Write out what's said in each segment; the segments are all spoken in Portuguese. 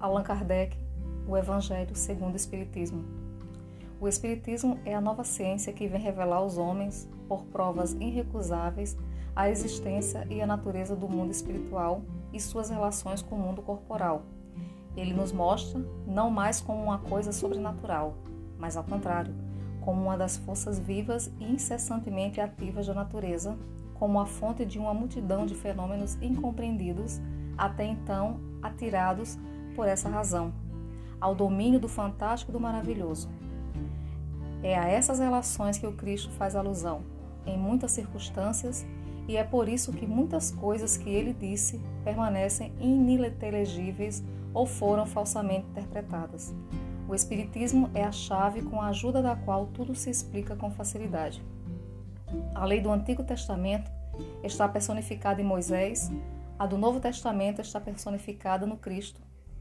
Allan Kardec, o Evangelho segundo o Espiritismo. O Espiritismo é a nova ciência que vem revelar aos homens, por provas irrecusáveis, a existência e a natureza do mundo espiritual e suas relações com o mundo corporal. Ele nos mostra não mais como uma coisa sobrenatural, mas ao contrário, como uma das forças vivas e incessantemente ativas da natureza, como a fonte de uma multidão de fenômenos incompreendidos, até então atirados por essa razão, ao domínio do fantástico e do maravilhoso. É a essas relações que o Cristo faz alusão, em muitas circunstâncias, e é por isso que muitas coisas que ele disse permanecem ininteligíveis ou foram falsamente interpretadas. O Espiritismo é a chave com a ajuda da qual tudo se explica com facilidade. A lei do Antigo Testamento está personificada em Moisés, a do Novo Testamento está personificada no Cristo.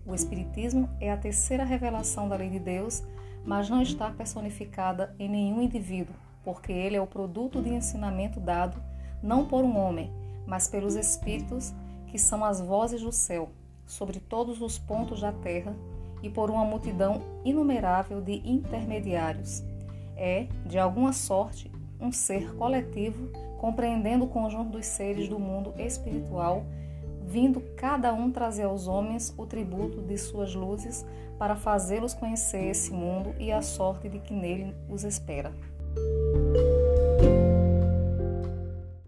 O Espiritismo é a terceira revelação da lei de Deus, mas não está personificada em nenhum indivíduo, porque ele é o produto de ensinamento dado não por um homem, mas pelos Espíritos, que são as vozes do céu, sobre todos os pontos da terra, e por uma multidão inumerável de intermediários. É, de alguma sorte, um ser coletivo, compreendendo o conjunto dos seres do mundo espiritual, vindo cada um trazer aos homens o tributo de suas luzes para fazê-los conhecer esse mundo e a sorte de que nele os espera.